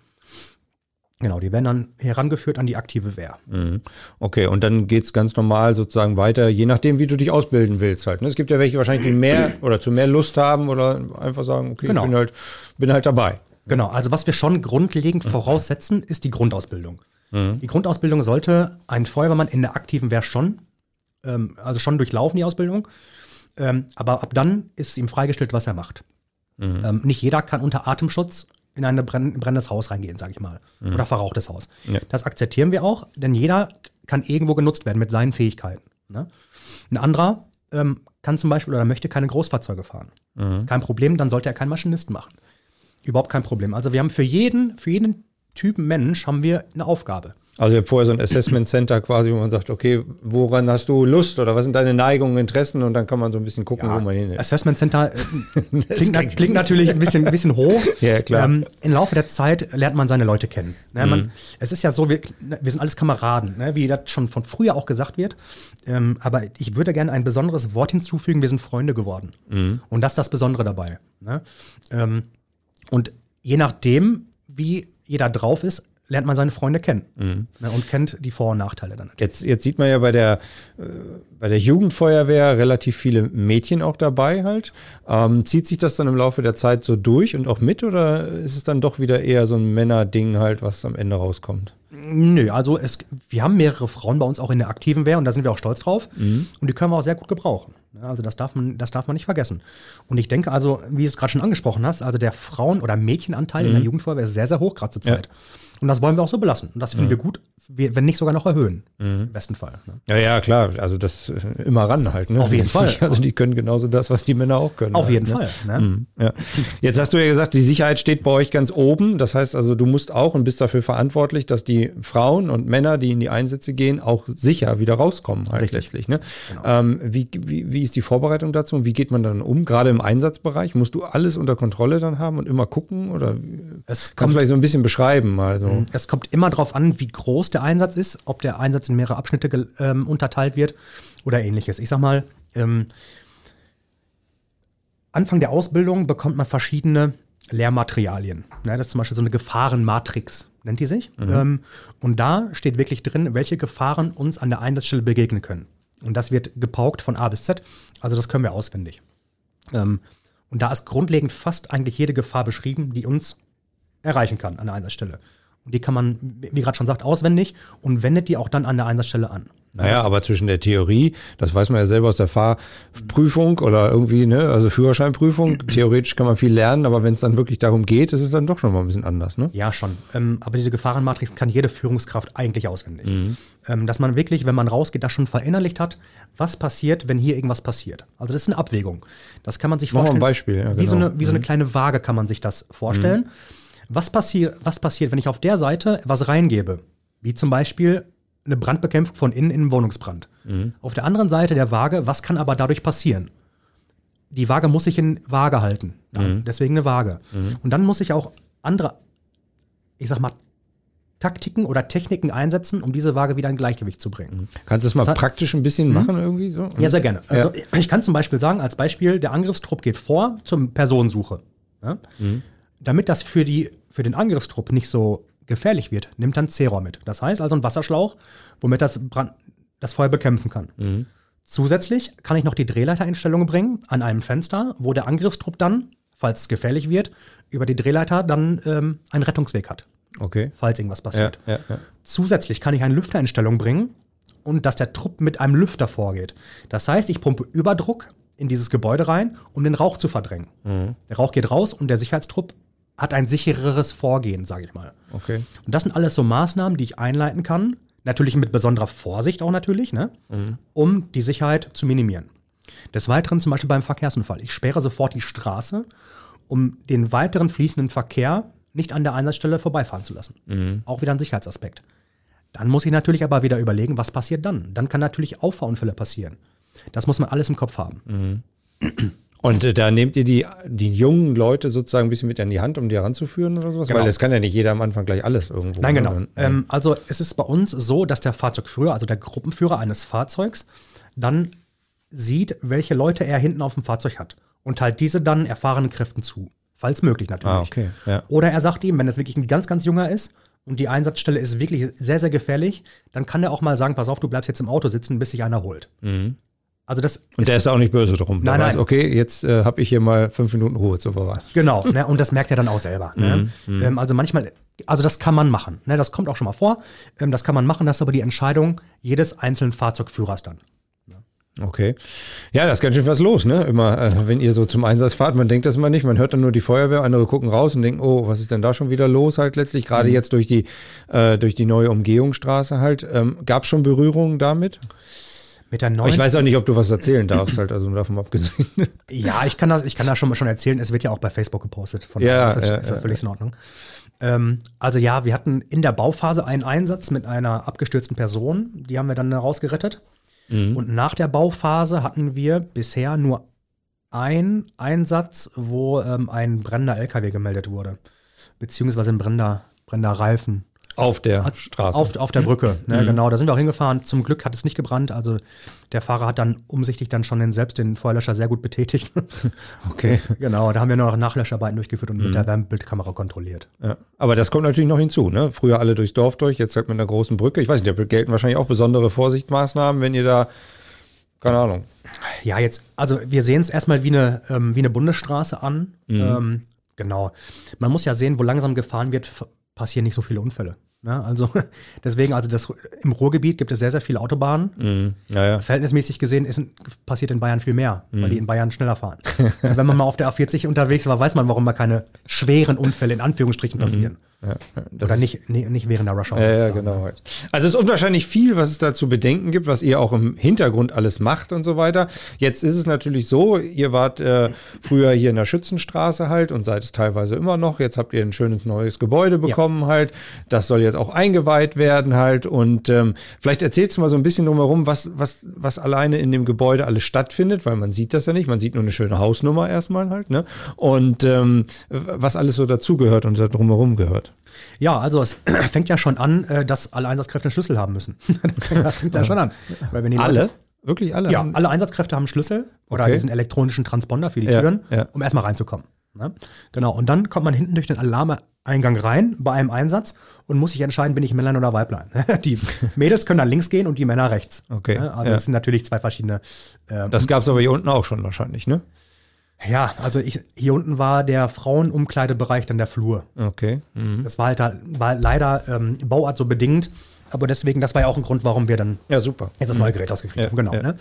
Genau, die werden dann herangeführt an die aktive Wehr. Mhm. Okay, und dann geht es ganz normal sozusagen weiter, je nachdem, wie du dich ausbilden willst halt. Ne? Es gibt ja welche wahrscheinlich, die mehr oder zu mehr Lust haben oder einfach sagen, okay, genau. ich bin halt, bin halt dabei. Genau, also was wir schon grundlegend voraussetzen, ist die Grundausbildung. Mhm. Die Grundausbildung sollte ein Feuerwehrmann in der aktiven Wehr schon, ähm, also schon durchlaufen, die Ausbildung. Ähm, aber ab dann ist ihm freigestellt, was er macht. Mhm. Ähm, nicht jeder kann unter Atemschutz in ein brennendes Haus reingehen, sage ich mal. Mhm. Oder verrauchtes Haus. Ja. Das akzeptieren wir auch, denn jeder kann irgendwo genutzt werden mit seinen Fähigkeiten. Ne? Ein anderer ähm, kann zum Beispiel oder möchte keine Großfahrzeuge fahren. Mhm. Kein Problem, dann sollte er keinen Maschinist machen. Überhaupt kein Problem. Also wir haben für jeden, für jeden Typen Mensch haben wir eine Aufgabe. Also ihr habt vorher so ein Assessment Center quasi, wo man sagt, okay, woran hast du Lust oder was sind deine Neigungen, Interessen und dann kann man so ein bisschen gucken, ja, wo man hin ist. Assessment Center äh, klingt, klingt, natürlich ein bisschen, ein bisschen hoch. Ja, klar. Ähm, Im Laufe der Zeit lernt man seine Leute kennen. Ne, man, mhm. Es ist ja so, wir, wir sind alles Kameraden, ne, wie das schon von früher auch gesagt wird. Ähm, aber ich würde gerne ein besonderes Wort hinzufügen, wir sind Freunde geworden. Mhm. Und das ist das Besondere dabei. Ne? Ähm, und je nachdem, wie jeder drauf ist, lernt man seine Freunde kennen mhm. ne, und kennt die Vor- und Nachteile dann. Jetzt, jetzt sieht man ja bei der, äh, bei der Jugendfeuerwehr relativ viele Mädchen auch dabei halt. Ähm, zieht sich das dann im Laufe der Zeit so durch und auch mit oder ist es dann doch wieder eher so ein Männerding halt, was am Ende rauskommt? Nö, also es, wir haben mehrere Frauen bei uns auch in der aktiven Wehr und da sind wir auch stolz drauf. Mhm. Und die können wir auch sehr gut gebrauchen. Also das darf man, das darf man nicht vergessen. Und ich denke also, wie du es gerade schon angesprochen hast, also der Frauen- oder Mädchenanteil mhm. in der Jugendfeuerwehr ist sehr, sehr hoch gerade zur Zeit. Ja. Und das wollen wir auch so belassen. Und das finden mhm. wir gut, wenn nicht sogar noch erhöhen. Mhm. Im besten Fall. Ne? Ja, ja, klar. Also das äh, immer ran halt. Ne? Auf jeden Fall. Also die können genauso das, was die Männer auch können. Auf halt, jeden ne? Fall. Ne? Mhm. Ja. Jetzt hast du ja gesagt, die Sicherheit steht bei euch ganz oben. Das heißt also, du musst auch und bist dafür verantwortlich, dass die Frauen und Männer, die in die Einsätze gehen, auch sicher wieder rauskommen halt Richtig. letztlich. Ne? Genau. Ähm, wie, wie, wie ist die Vorbereitung dazu und wie geht man dann um? Gerade im Einsatzbereich musst du alles unter Kontrolle dann haben und immer gucken oder es kannst du vielleicht so ein bisschen beschreiben mal so. Mhm. Es kommt immer darauf an, wie groß der Einsatz ist, ob der Einsatz in mehrere Abschnitte ähm, unterteilt wird oder ähnliches. Ich sag mal, ähm, Anfang der Ausbildung bekommt man verschiedene Lehrmaterialien. Ja, das ist zum Beispiel so eine Gefahrenmatrix, nennt die sich. Mhm. Ähm, und da steht wirklich drin, welche Gefahren uns an der Einsatzstelle begegnen können. Und das wird gepaukt von A bis Z. Also das können wir auswendig. Ähm, und da ist grundlegend fast eigentlich jede Gefahr beschrieben, die uns erreichen kann an der Einsatzstelle. Und die kann man, wie gerade schon sagt, auswendig und wendet die auch dann an der Einsatzstelle an. Naja, aber zwischen der Theorie, das weiß man ja selber aus der Fahrprüfung oder irgendwie, ne, also Führerscheinprüfung, theoretisch kann man viel lernen, aber wenn es dann wirklich darum geht, ist es dann doch schon mal ein bisschen anders, ne? Ja, schon. Ähm, aber diese Gefahrenmatrix kann jede Führungskraft eigentlich auswendig. Mhm. Ähm, dass man wirklich, wenn man rausgeht, das schon verinnerlicht hat, was passiert, wenn hier irgendwas passiert. Also das ist eine Abwägung. Das kann man sich vorstellen. Mal ein Beispiel. Ja, wie, genau. so eine, wie mhm. so eine kleine Waage kann man sich das vorstellen. Mhm. Was, passier was passiert, wenn ich auf der Seite was reingebe? Wie zum Beispiel eine Brandbekämpfung von innen in einen Wohnungsbrand. Mhm. Auf der anderen Seite der Waage, was kann aber dadurch passieren? Die Waage muss sich in Waage halten. Mhm. Deswegen eine Waage. Mhm. Und dann muss ich auch andere, ich sag mal, Taktiken oder Techniken einsetzen, um diese Waage wieder in Gleichgewicht zu bringen. Mhm. Kannst du es mal das praktisch ein bisschen mhm. machen irgendwie so? Ja, sehr gerne. Also ja. ich kann zum Beispiel sagen, als Beispiel, der Angriffstrupp geht vor zur Personensuche. Ja? Mhm. Damit das für die für den Angriffstrupp nicht so gefährlich wird, nimmt dann Zeror mit. Das heißt also ein Wasserschlauch, womit das, Brand, das Feuer bekämpfen kann. Mhm. Zusätzlich kann ich noch die Drehleitereinstellungen bringen an einem Fenster, wo der Angriffstrupp dann, falls es gefährlich wird, über die Drehleiter dann ähm, einen Rettungsweg hat. Okay. Falls irgendwas passiert. Ja, ja, ja. Zusätzlich kann ich eine Lüftereinstellung bringen und dass der Trupp mit einem Lüfter vorgeht. Das heißt, ich pumpe Überdruck in dieses Gebäude rein, um den Rauch zu verdrängen. Mhm. Der Rauch geht raus und der Sicherheitstrupp hat ein sichereres Vorgehen, sage ich mal. Okay. Und das sind alles so Maßnahmen, die ich einleiten kann, natürlich mit besonderer Vorsicht auch natürlich, ne? Mhm. um die Sicherheit zu minimieren. Des Weiteren zum Beispiel beim Verkehrsunfall. Ich sperre sofort die Straße, um den weiteren fließenden Verkehr nicht an der Einsatzstelle vorbeifahren zu lassen. Mhm. Auch wieder ein Sicherheitsaspekt. Dann muss ich natürlich aber wieder überlegen, was passiert dann. Dann kann natürlich Auffahrunfälle passieren. Das muss man alles im Kopf haben. Mhm. Und äh, da nehmt ihr die, die jungen Leute sozusagen ein bisschen mit an die Hand, um die heranzuführen oder sowas? Genau. Weil das kann ja nicht jeder am Anfang gleich alles irgendwo. Nein, genau. Dann, ähm, also es ist bei uns so, dass der Fahrzeugführer, also der Gruppenführer eines Fahrzeugs, dann sieht, welche Leute er hinten auf dem Fahrzeug hat und teilt diese dann erfahrenen Kräften zu. Falls möglich natürlich. Ah, okay. Ja. Oder er sagt ihm, wenn es wirklich ein ganz, ganz junger ist und die Einsatzstelle ist wirklich sehr, sehr gefährlich, dann kann er auch mal sagen, pass auf, du bleibst jetzt im Auto sitzen, bis sich einer holt. Mhm. Also das und der ist auch nicht böse drum. Nein, nein. Weiß, okay, jetzt äh, habe ich hier mal fünf Minuten Ruhe zu bewahren. Genau, ne, und das merkt er dann auch selber. Ne? Mm, mm. Ähm, also manchmal, also das kann man machen. Ne, das kommt auch schon mal vor. Ähm, das kann man machen, das ist aber die Entscheidung jedes einzelnen Fahrzeugführers dann. Okay. Ja, da ist ganz schön was los, ne? Immer, äh, wenn ihr so zum Einsatz fahrt, man denkt das mal nicht, man hört dann nur die Feuerwehr, andere gucken raus und denken, oh, was ist denn da schon wieder los halt letztlich, gerade mhm. jetzt durch die, äh, durch die neue Umgehungsstraße halt. Ähm, Gab es schon Berührungen damit? Mit der neuen ich weiß auch nicht, ob du was erzählen darfst, halt, also davon abgesehen. ja, ich kann das, ich kann das schon, schon erzählen. Es wird ja auch bei Facebook gepostet. Von ja, das ist, ja, ist ja, völlig in Ordnung. Ähm, also ja, wir hatten in der Bauphase einen Einsatz mit einer abgestürzten Person. Die haben wir dann rausgerettet. Mhm. Und nach der Bauphase hatten wir bisher nur einen Einsatz, wo ähm, ein brennender LKW gemeldet wurde. Beziehungsweise ein brennender, brennender Reifen. Auf der Straße. Auf, auf der Brücke, ne, mhm. genau. Da sind wir auch hingefahren. Zum Glück hat es nicht gebrannt. Also der Fahrer hat dann umsichtig dann schon den, selbst den Feuerlöscher sehr gut betätigt. Okay. genau, da haben wir nur noch Nachlöscharbeiten durchgeführt und mhm. mit der Wärmebildkamera kontrolliert. Ja. Aber das kommt natürlich noch hinzu. Ne? Früher alle durchs Dorf durch, jetzt halt mit einer großen Brücke. Ich weiß nicht, da gelten wahrscheinlich auch besondere Vorsichtsmaßnahmen, wenn ihr da, keine Ahnung. Ja, jetzt, also wir sehen es erstmal wie eine, ähm, wie eine Bundesstraße an. Mhm. Ähm, genau. Man muss ja sehen, wo langsam gefahren wird, passieren nicht so viele Unfälle. Ne? Also deswegen, also das, im Ruhrgebiet gibt es sehr, sehr viele Autobahnen. Mhm. Ja, ja. Verhältnismäßig gesehen ist, passiert in Bayern viel mehr, mhm. weil die in Bayern schneller fahren. Wenn man mal auf der A40 unterwegs war, weiß man, warum mal keine schweren Unfälle in Anführungsstrichen mhm. passieren. Ja, Oder nicht, nicht, nicht während der Rush Hour. Ja, ja, genau. Also es ist unwahrscheinlich viel, was es da zu bedenken gibt, was ihr auch im Hintergrund alles macht und so weiter. Jetzt ist es natürlich so, ihr wart äh, früher hier in der Schützenstraße halt und seid es teilweise immer noch. Jetzt habt ihr ein schönes neues Gebäude bekommen ja. halt. Das soll jetzt auch eingeweiht werden halt. Und ähm, vielleicht erzählst du mal so ein bisschen drumherum, was, was, was alleine in dem Gebäude alles stattfindet, weil man sieht das ja nicht. Man sieht nur eine schöne Hausnummer erstmal halt. Ne? Und ähm, was alles so dazugehört und da drumherum gehört. Ja, also es fängt ja schon an, äh, dass alle Einsatzkräfte einen Schlüssel haben müssen. das fängt ja schon an. Weil wenn die alle? Wirklich alle? Ja, alle Einsatzkräfte haben einen Schlüssel oder okay. diesen elektronischen Transponder für die Türen, ja. um erstmal reinzukommen. Ne? Genau, und dann kommt man hinten durch den Alarmeingang rein bei einem Einsatz und muss sich entscheiden, bin ich Männlein oder Weiblein. die Mädels können dann links gehen und die Männer rechts. Okay. Ne? Also es sind natürlich zwei verschiedene. Äh, das gab es aber hier unten auch schon wahrscheinlich, ne? Ja, also ich, hier unten war der Frauenumkleidebereich dann der Flur. Okay. Mhm. Das war halt war leider ähm, Bauart so bedingt, aber deswegen, das war ja auch ein Grund, warum wir dann ja, super. jetzt das neue mhm. Gerät ausgekriegt ja, haben. Genau. Ja. Ne?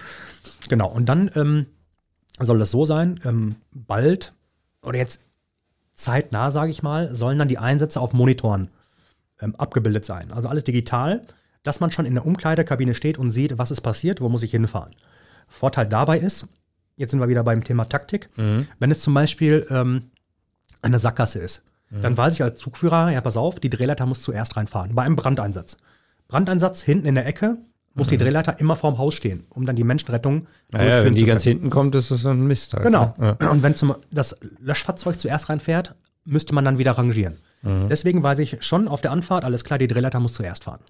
Genau. Und dann ähm, soll es so sein, ähm, bald oder jetzt zeitnah, sage ich mal, sollen dann die Einsätze auf Monitoren ähm, abgebildet sein. Also alles digital, dass man schon in der Umkleidekabine steht und sieht, was ist passiert, wo muss ich hinfahren. Vorteil dabei ist, jetzt sind wir wieder beim Thema Taktik. Mhm. Wenn es zum Beispiel ähm, eine Sackgasse ist, mhm. dann weiß ich als Zugführer, ja, pass auf, die Drehleiter muss zuerst reinfahren. Bei einem Brandeinsatz. Brandeinsatz hinten in der Ecke muss mhm. die Drehleiter immer vorm Haus stehen, um dann die Menschenrettung naja, Wenn die ganz hinten kommt, ist das ein Mist. Halt, genau. Ne? Ja. Und wenn zum, das Löschfahrzeug zuerst reinfährt, müsste man dann wieder rangieren. Mhm. Deswegen weiß ich schon auf der Anfahrt, alles klar, die Drehleiter muss zuerst fahren.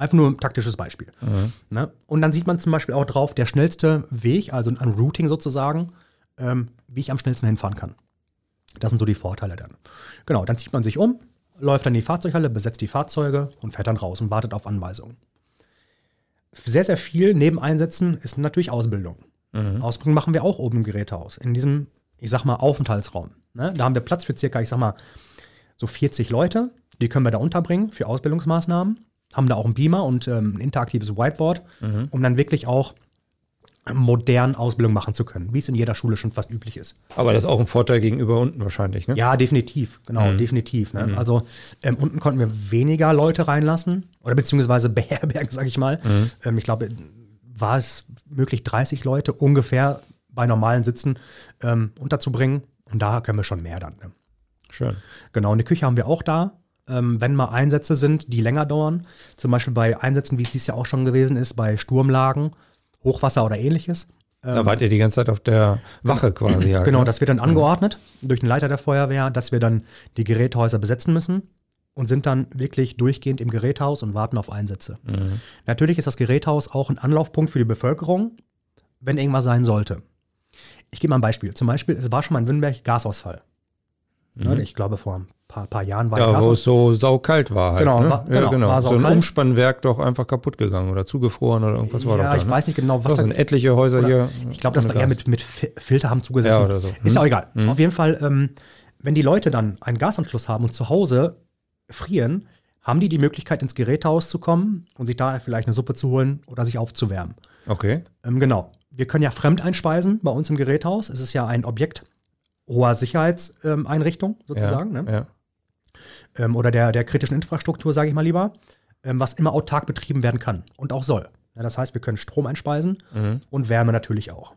Einfach nur ein taktisches Beispiel. Mhm. Ne? Und dann sieht man zum Beispiel auch drauf, der schnellste Weg, also ein Routing sozusagen, ähm, wie ich am schnellsten hinfahren kann. Das sind so die Vorteile dann. Genau, dann zieht man sich um, läuft dann in die Fahrzeughalle, besetzt die Fahrzeuge und fährt dann raus und wartet auf Anweisungen. Sehr, sehr viel neben Einsätzen ist natürlich Ausbildung. Mhm. Ausbildung machen wir auch oben im Gerätehaus, in diesem, ich sag mal, Aufenthaltsraum. Ne? Da haben wir Platz für circa, ich sag mal, so 40 Leute. Die können wir da unterbringen für Ausbildungsmaßnahmen haben da auch einen Beamer und ähm, ein interaktives Whiteboard, mhm. um dann wirklich auch modern Ausbildung machen zu können, wie es in jeder Schule schon fast üblich ist. Aber das ist auch ein Vorteil gegenüber unten wahrscheinlich, ne? Ja, definitiv, genau, mhm. definitiv. Ne? Mhm. Also ähm, unten konnten wir weniger Leute reinlassen oder beziehungsweise beherbergen, sag ich mal. Mhm. Ähm, ich glaube, war es möglich, 30 Leute ungefähr bei normalen Sitzen ähm, unterzubringen. Und da können wir schon mehr dann. Ne? Schön. Genau, eine Küche haben wir auch da ähm, wenn mal Einsätze sind, die länger dauern. Zum Beispiel bei Einsätzen, wie es dieses Jahr auch schon gewesen ist, bei Sturmlagen, Hochwasser oder ähnliches. Da wart ihr die ganze Zeit auf der Wache quasi. Ja, genau, das wird dann mhm. angeordnet durch den Leiter der Feuerwehr, dass wir dann die Geräthäuser besetzen müssen und sind dann wirklich durchgehend im Geräthaus und warten auf Einsätze. Mhm. Natürlich ist das Geräthaus auch ein Anlaufpunkt für die Bevölkerung, wenn irgendwas sein sollte. Ich gebe mal ein Beispiel. Zum Beispiel, es war schon mal in Wünnberg Gasausfall. Mhm. Ich glaube, vor ein paar, paar Jahren war ja, wo es so saukalt war halt. Genau, ne? war, genau, ja, genau. War so ein Umspannwerk doch einfach kaputt gegangen oder zugefroren oder irgendwas war ja, doch da, ich ne? weiß nicht genau, was da sind etliche Häuser hier. Ich glaube, das war eher mit, mit Filter haben zugesetzt. Ja, oder so. Ist ja auch egal. Hm. Auf jeden Fall, ähm, wenn die Leute dann einen Gasanschluss haben und zu Hause frieren, haben die die Möglichkeit, ins Gerätehaus zu kommen und sich da vielleicht eine Suppe zu holen oder sich aufzuwärmen. Okay. Ähm, genau. Wir können ja fremd einspeisen bei uns im Geräthaus. Es ist ja ein Objekt hoher Sicherheitseinrichtung sozusagen. Ja, ne? ja ähm, oder der, der kritischen Infrastruktur, sage ich mal lieber, ähm, was immer autark betrieben werden kann und auch soll. Das heißt, wir können Strom einspeisen mhm. und Wärme natürlich auch.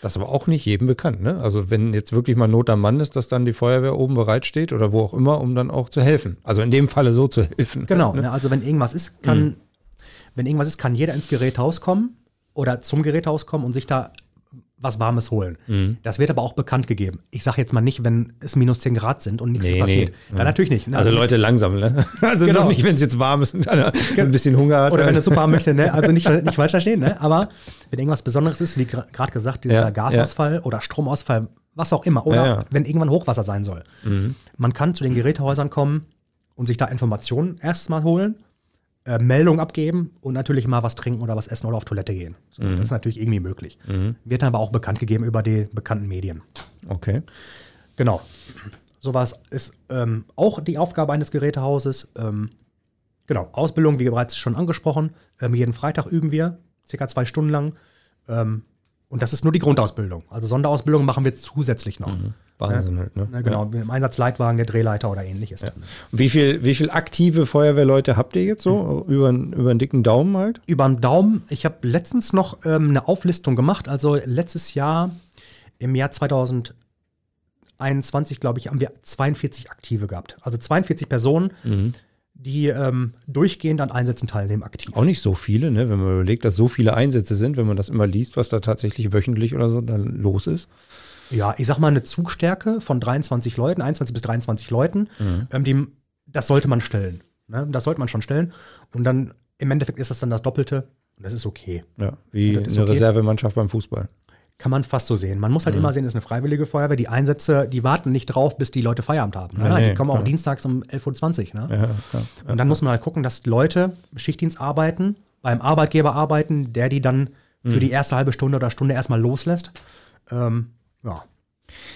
Das ist aber auch nicht jedem bekannt, ne? Also wenn jetzt wirklich mal Not am Mann ist, dass dann die Feuerwehr oben bereitsteht oder wo auch immer, um dann auch zu helfen. Also in dem Falle so zu helfen. Genau, ne? also wenn irgendwas ist, kann, mhm. wenn irgendwas ist, kann jeder ins Geräthaus kommen oder zum Geräthaus kommen und sich da was Warmes holen. Mhm. Das wird aber auch bekannt gegeben. Ich sage jetzt mal nicht, wenn es minus 10 Grad sind und nichts nee, passiert. Nee. Dann natürlich nicht. Ne? Also, also, Leute langsam, ne? Also genau. nicht, wenn es jetzt warm ist und einer ein bisschen Hunger hat. Oder wenn er super haben möchte, ne? Also nicht, nicht falsch verstehen, ne? Aber wenn irgendwas Besonderes ist, wie gerade gesagt, dieser ja, Gasausfall ja. oder Stromausfall, was auch immer, oder ja, wenn irgendwann Hochwasser sein soll. Mhm. Man kann zu den Gerätehäusern kommen und sich da Informationen erstmal holen äh, Meldung abgeben und natürlich mal was trinken oder was essen oder auf Toilette gehen. So, mhm. Das ist natürlich irgendwie möglich. Mhm. Wird dann aber auch bekannt gegeben über die bekannten Medien. Okay. Genau. Sowas ist ähm, auch die Aufgabe eines Gerätehauses. Ähm, genau, Ausbildung, wie bereits schon angesprochen. Ähm, jeden Freitag üben wir, circa zwei Stunden lang. Und das ist nur die Grundausbildung. Also Sonderausbildung machen wir zusätzlich noch. Mhm. Wahnsinn ja, halt, ne? Genau, ja. im Einsatzleitwagen, der Drehleiter oder ähnliches. Ja. Wie viel, wie viel aktive Feuerwehrleute habt ihr jetzt so? Mhm. Über, über einen dicken Daumen halt? Über einen Daumen. Ich habe letztens noch ähm, eine Auflistung gemacht. Also letztes Jahr, im Jahr 2021, glaube ich, haben wir 42 Aktive gehabt. Also 42 Personen. Mhm die ähm, durchgehend an Einsätzen teilnehmen, aktiv. Auch nicht so viele, ne? wenn man überlegt, dass so viele Einsätze sind, wenn man das immer liest, was da tatsächlich wöchentlich oder so dann los ist. Ja, ich sag mal eine Zugstärke von 23 Leuten, 21 bis 23 Leuten, mhm. ähm, die, das sollte man stellen. Ne? Das sollte man schon stellen. Und dann im Endeffekt ist das dann das Doppelte und das ist okay. Ja, wie eine okay. Reservemannschaft beim Fußball. Kann man fast so sehen. Man muss halt mhm. immer sehen, es ist eine freiwillige Feuerwehr. Die Einsätze, die warten nicht drauf, bis die Leute Feierabend haben. Ne? Nee, die kommen auch dienstags um 11.20 Uhr. Ne? Ja, ja, und dann muss man halt gucken, dass Leute Schichtdienst arbeiten, beim Arbeitgeber arbeiten, der die dann für mhm. die erste halbe Stunde oder Stunde erstmal loslässt. Ähm, ja.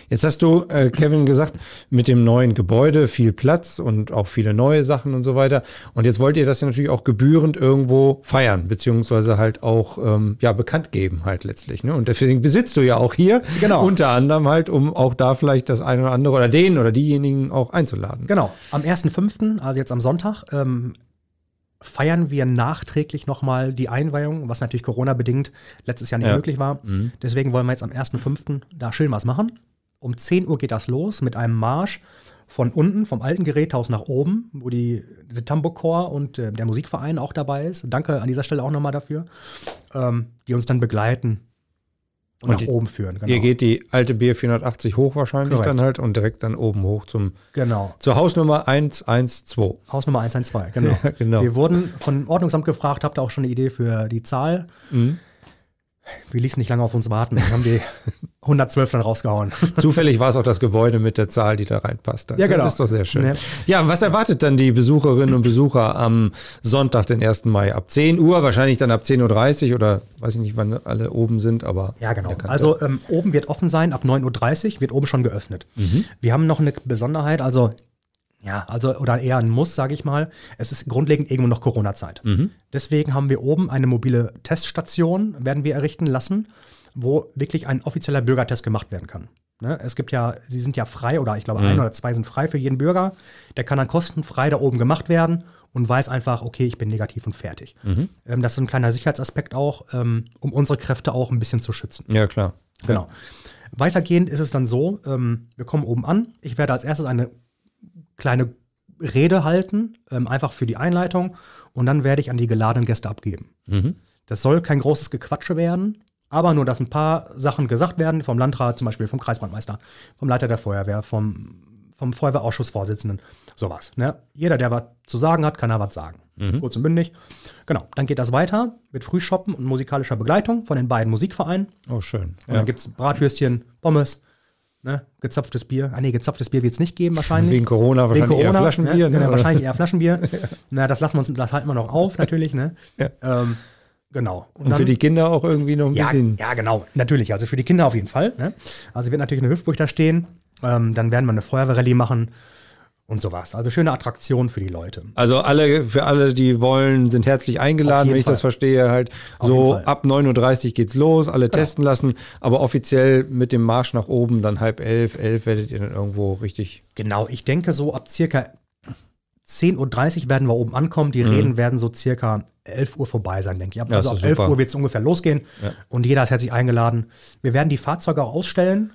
Jetzt hast du, äh, Kevin, gesagt, mit dem neuen Gebäude viel Platz und auch viele neue Sachen und so weiter. Und jetzt wollt ihr das ja natürlich auch gebührend irgendwo feiern, beziehungsweise halt auch ähm, ja, bekannt geben halt letztlich. Ne? Und deswegen besitzt du ja auch hier genau. unter anderem halt, um auch da vielleicht das eine oder andere oder den oder diejenigen auch einzuladen. Genau. Am 1.5., also jetzt am Sonntag, ähm, feiern wir nachträglich nochmal die Einweihung, was natürlich Corona-bedingt letztes Jahr nicht ja. möglich war. Mhm. Deswegen wollen wir jetzt am 1.5. da schön was machen. Um 10 Uhr geht das los mit einem Marsch von unten, vom alten Geräthaus nach oben, wo die, der Tambour-Chor und äh, der Musikverein auch dabei ist. Danke an dieser Stelle auch nochmal dafür, ähm, die uns dann begleiten und, und nach die, oben führen. Genau. Ihr geht die alte B480 hoch wahrscheinlich Correct. dann halt und direkt dann oben hoch zum genau. zur Hausnummer 112. Hausnummer 112, genau. Ja, genau. Wir wurden von Ordnungsamt gefragt, habt ihr auch schon eine Idee für die Zahl? Mhm. Wir ließen nicht lange auf uns warten. Wir haben die 112 dann rausgehauen. Zufällig war es auch das Gebäude mit der Zahl, die da reinpasst. Ja, genau. Das ist doch sehr schön. Ja. ja, was erwartet dann die Besucherinnen und Besucher am Sonntag, den 1. Mai? Ab 10 Uhr, wahrscheinlich dann ab 10.30 Uhr oder weiß ich nicht, wann alle oben sind, aber. Ja, genau. Also ähm, oben wird offen sein, ab 9.30 Uhr wird oben schon geöffnet. Mhm. Wir haben noch eine Besonderheit, also ja, also oder eher ein Muss, sage ich mal. Es ist grundlegend irgendwo noch Corona-Zeit. Mhm. Deswegen haben wir oben eine mobile Teststation, werden wir errichten lassen, wo wirklich ein offizieller Bürgertest gemacht werden kann. Ne? Es gibt ja, sie sind ja frei oder ich glaube mhm. ein oder zwei sind frei für jeden Bürger. Der kann dann kostenfrei da oben gemacht werden und weiß einfach, okay, ich bin negativ und fertig. Mhm. Ähm, das ist ein kleiner Sicherheitsaspekt auch, ähm, um unsere Kräfte auch ein bisschen zu schützen. Ja, klar. Genau. Weitergehend ist es dann so, ähm, wir kommen oben an. Ich werde als erstes eine kleine Rede halten, ähm, einfach für die Einleitung. Und dann werde ich an die geladenen Gäste abgeben. Mhm. Das soll kein großes Gequatsche werden, aber nur, dass ein paar Sachen gesagt werden, vom Landrat, zum Beispiel vom Kreisbrandmeister, vom Leiter der Feuerwehr, vom, vom Feuerwehrausschussvorsitzenden, sowas. Ne? Jeder, der was zu sagen hat, kann da was sagen. Mhm. Kurz und bündig. Genau, dann geht das weiter mit Frühshoppen und musikalischer Begleitung von den beiden Musikvereinen. Oh, schön. Und ja. dann gibt es Bratwürstchen, Pommes, Ne? Gezapftes Bier. Ah, nee, gezapftes Bier wird es nicht geben, wahrscheinlich. Wegen Corona wahrscheinlich Wegen Corona, eher Flaschenbier. Ne? Genau, wahrscheinlich eher Flaschenbier. Na, das lassen wir uns, das halten wir noch auf, natürlich. Ne? Ja. Ähm, genau. Und, Und dann, für die Kinder auch irgendwie noch ein ja, bisschen. Ja, genau, natürlich. Also für die Kinder auf jeden Fall. Ne? Also wird natürlich eine Hüftburg da stehen. Ähm, dann werden wir eine Feuerwehrrallye machen und sowas. Also schöne Attraktion für die Leute. Also alle, für alle, die wollen, sind herzlich eingeladen, wenn ich Fall. das verstehe, halt. Auf so ab 9.30 Uhr geht's los, alle genau. testen lassen, aber offiziell mit dem Marsch nach oben, dann halb elf, elf werdet ihr dann irgendwo richtig. Genau, ich denke so ab circa 10.30 Uhr werden wir oben ankommen. Die mhm. Reden werden so circa 11 Uhr vorbei sein, denke ich. Ja, also ab 11 Uhr wird es ungefähr losgehen ja. und jeder ist herzlich eingeladen. Wir werden die Fahrzeuge auch ausstellen.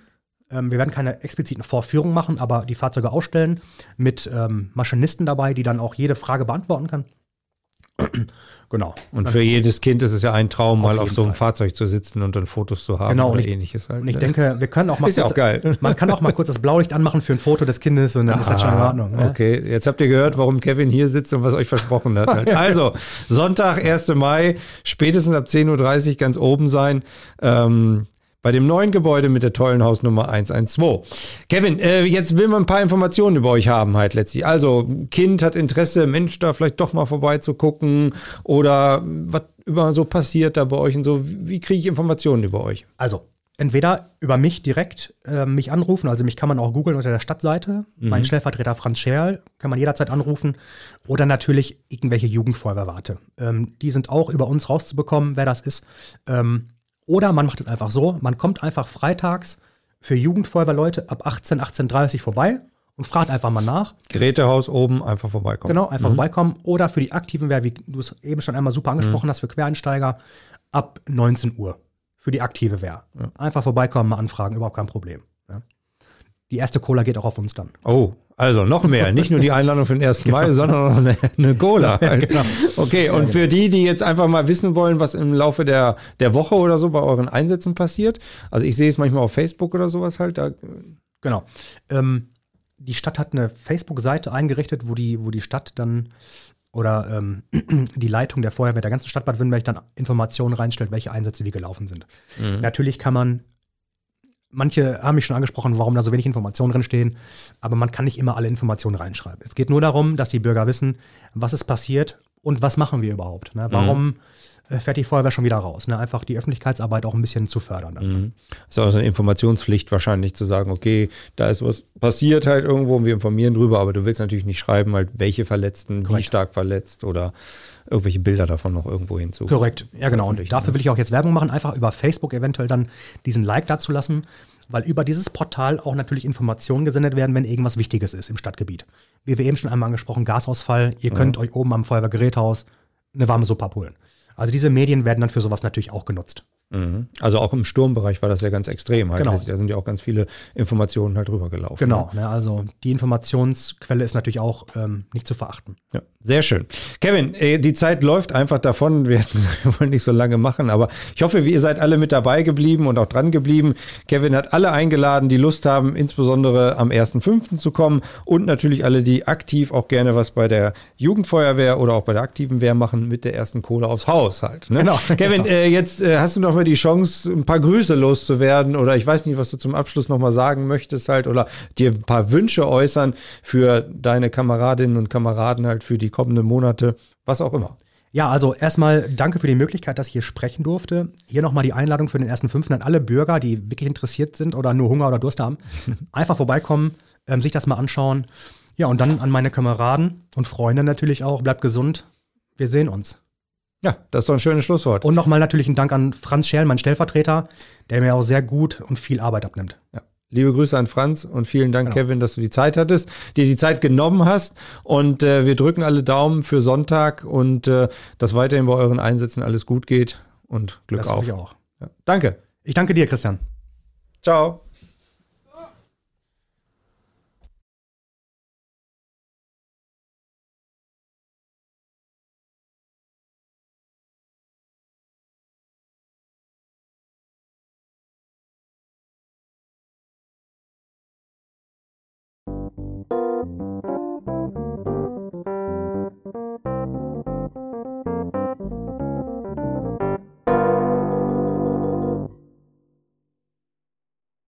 Ähm, wir werden keine expliziten Vorführungen machen, aber die Fahrzeuge ausstellen mit ähm, Maschinisten dabei, die dann auch jede Frage beantworten kann. genau. Und für jedes Kind ist es ja ein Traum, mal auf so einem Fall. Fahrzeug zu sitzen und dann Fotos zu haben genau, oder ich, ähnliches. Halt. Und ich ne? denke, wir können auch mal ist kurz, ja auch geil. man kann auch mal kurz das Blaulicht anmachen für ein Foto des Kindes und dann ah, ist das schon in ah, Ordnung. Ne? Okay, jetzt habt ihr gehört, warum Kevin hier sitzt und was euch versprochen hat. Halt. Also, Sonntag, 1. Mai, spätestens ab 10.30 Uhr ganz oben sein. Ähm, bei dem neuen Gebäude mit der tollen Hausnummer 112. Kevin, äh, jetzt will man ein paar Informationen über euch haben halt letztlich. Also Kind hat Interesse, Mensch, da vielleicht doch mal vorbeizugucken oder was über so passiert da bei euch und so. Wie kriege ich Informationen über euch? Also entweder über mich direkt äh, mich anrufen, also mich kann man auch googeln unter der Stadtseite. Mhm. Mein Stellvertreter Franz Scherl kann man jederzeit anrufen. Oder natürlich irgendwelche Jugendfeuerwarte. Ähm, die sind auch über uns rauszubekommen, wer das ist. Ähm, oder man macht es einfach so, man kommt einfach freitags für Jugendfeuerwehrleute ab 18, 18.30 vorbei und fragt einfach mal nach. Gerätehaus oben, einfach vorbeikommen. Genau, einfach mhm. vorbeikommen. Oder für die Aktiven wäre, wie du es eben schon einmal super angesprochen mhm. hast, für Quereinsteiger ab 19 Uhr. Für die aktive Wehr. Ja. Einfach vorbeikommen, mal anfragen, überhaupt kein Problem. Ja. Die erste Cola geht auch auf uns dann. Oh, also noch mehr. Nicht nur die Einladung für den 1. Mai, genau. sondern noch eine, eine Cola. genau. Okay, und für die, die jetzt einfach mal wissen wollen, was im Laufe der, der Woche oder so bei euren Einsätzen passiert. Also ich sehe es manchmal auf Facebook oder sowas halt. Da genau. Ähm, die Stadt hat eine Facebook-Seite eingerichtet, wo die, wo die Stadt dann oder ähm, die Leitung der Feuerwehr der ganzen Stadt Bad Württemberg dann Informationen reinstellt, welche Einsätze wie gelaufen sind. Mhm. Natürlich kann man manche haben mich schon angesprochen, warum da so wenig Informationen drin stehen, aber man kann nicht immer alle Informationen reinschreiben. Es geht nur darum, dass die Bürger wissen, was ist passiert und was machen wir überhaupt. Ne? Warum mhm. Äh, fährt die Feuerwehr schon wieder raus? Ne? Einfach die Öffentlichkeitsarbeit auch ein bisschen zu fördern. Ne? Mhm. Ist auch so eine Informationspflicht wahrscheinlich zu sagen, okay, da ist was passiert halt irgendwo und wir informieren drüber, aber du willst natürlich nicht schreiben, halt welche Verletzten, Korrekt. wie stark verletzt oder irgendwelche Bilder davon noch irgendwo hinzu. Korrekt, ja genau. Und dafür will ich auch jetzt Werbung machen, einfach über Facebook eventuell dann diesen Like dazu lassen, weil über dieses Portal auch natürlich Informationen gesendet werden, wenn irgendwas Wichtiges ist im Stadtgebiet. Wie wir eben schon einmal angesprochen, Gasausfall, ihr könnt euch oben am Feuerwehrgeräthaus eine warme Suppe abholen. Also diese Medien werden dann für sowas natürlich auch genutzt. Mhm. Also auch im Sturmbereich war das ja ganz extrem. Halt. Genau. Da sind ja auch ganz viele Informationen halt rübergelaufen. Genau, ne? also die Informationsquelle ist natürlich auch ähm, nicht zu verachten. Ja, sehr schön. Kevin, äh, die Zeit läuft einfach davon. Wir wollen nicht so lange machen, aber ich hoffe, ihr seid alle mit dabei geblieben und auch dran geblieben. Kevin hat alle eingeladen, die Lust haben, insbesondere am 1.5. zu kommen und natürlich alle, die aktiv auch gerne was bei der Jugendfeuerwehr oder auch bei der aktiven Wehr machen, mit der ersten Kohle aufs Haus halt. Ne? Genau. Kevin, genau. Äh, jetzt äh, hast du noch mal die Chance, ein paar Grüße loszuwerden oder ich weiß nicht, was du zum Abschluss noch mal sagen möchtest halt oder dir ein paar Wünsche äußern für deine Kameradinnen und Kameraden halt für die kommenden Monate, was auch immer. Ja, also erstmal danke für die Möglichkeit, dass ich hier sprechen durfte. Hier nochmal die Einladung für den ersten Fünften an alle Bürger, die wirklich interessiert sind oder nur Hunger oder Durst haben. Einfach vorbeikommen, ähm, sich das mal anschauen. Ja, und dann an meine Kameraden und Freunde natürlich auch. Bleibt gesund. Wir sehen uns. Ja, das ist doch ein schönes Schlusswort. Und nochmal natürlich ein Dank an Franz Scherl, mein Stellvertreter, der mir auch sehr gut und viel Arbeit abnimmt. Ja. Liebe Grüße an Franz und vielen Dank, genau. Kevin, dass du die Zeit hattest, dir die Zeit genommen hast. Und äh, wir drücken alle Daumen für Sonntag und äh, dass weiterhin bei euren Einsätzen alles gut geht und Glück das auf. Ich auch. Ja. Danke. Ich danke dir, Christian. Ciao.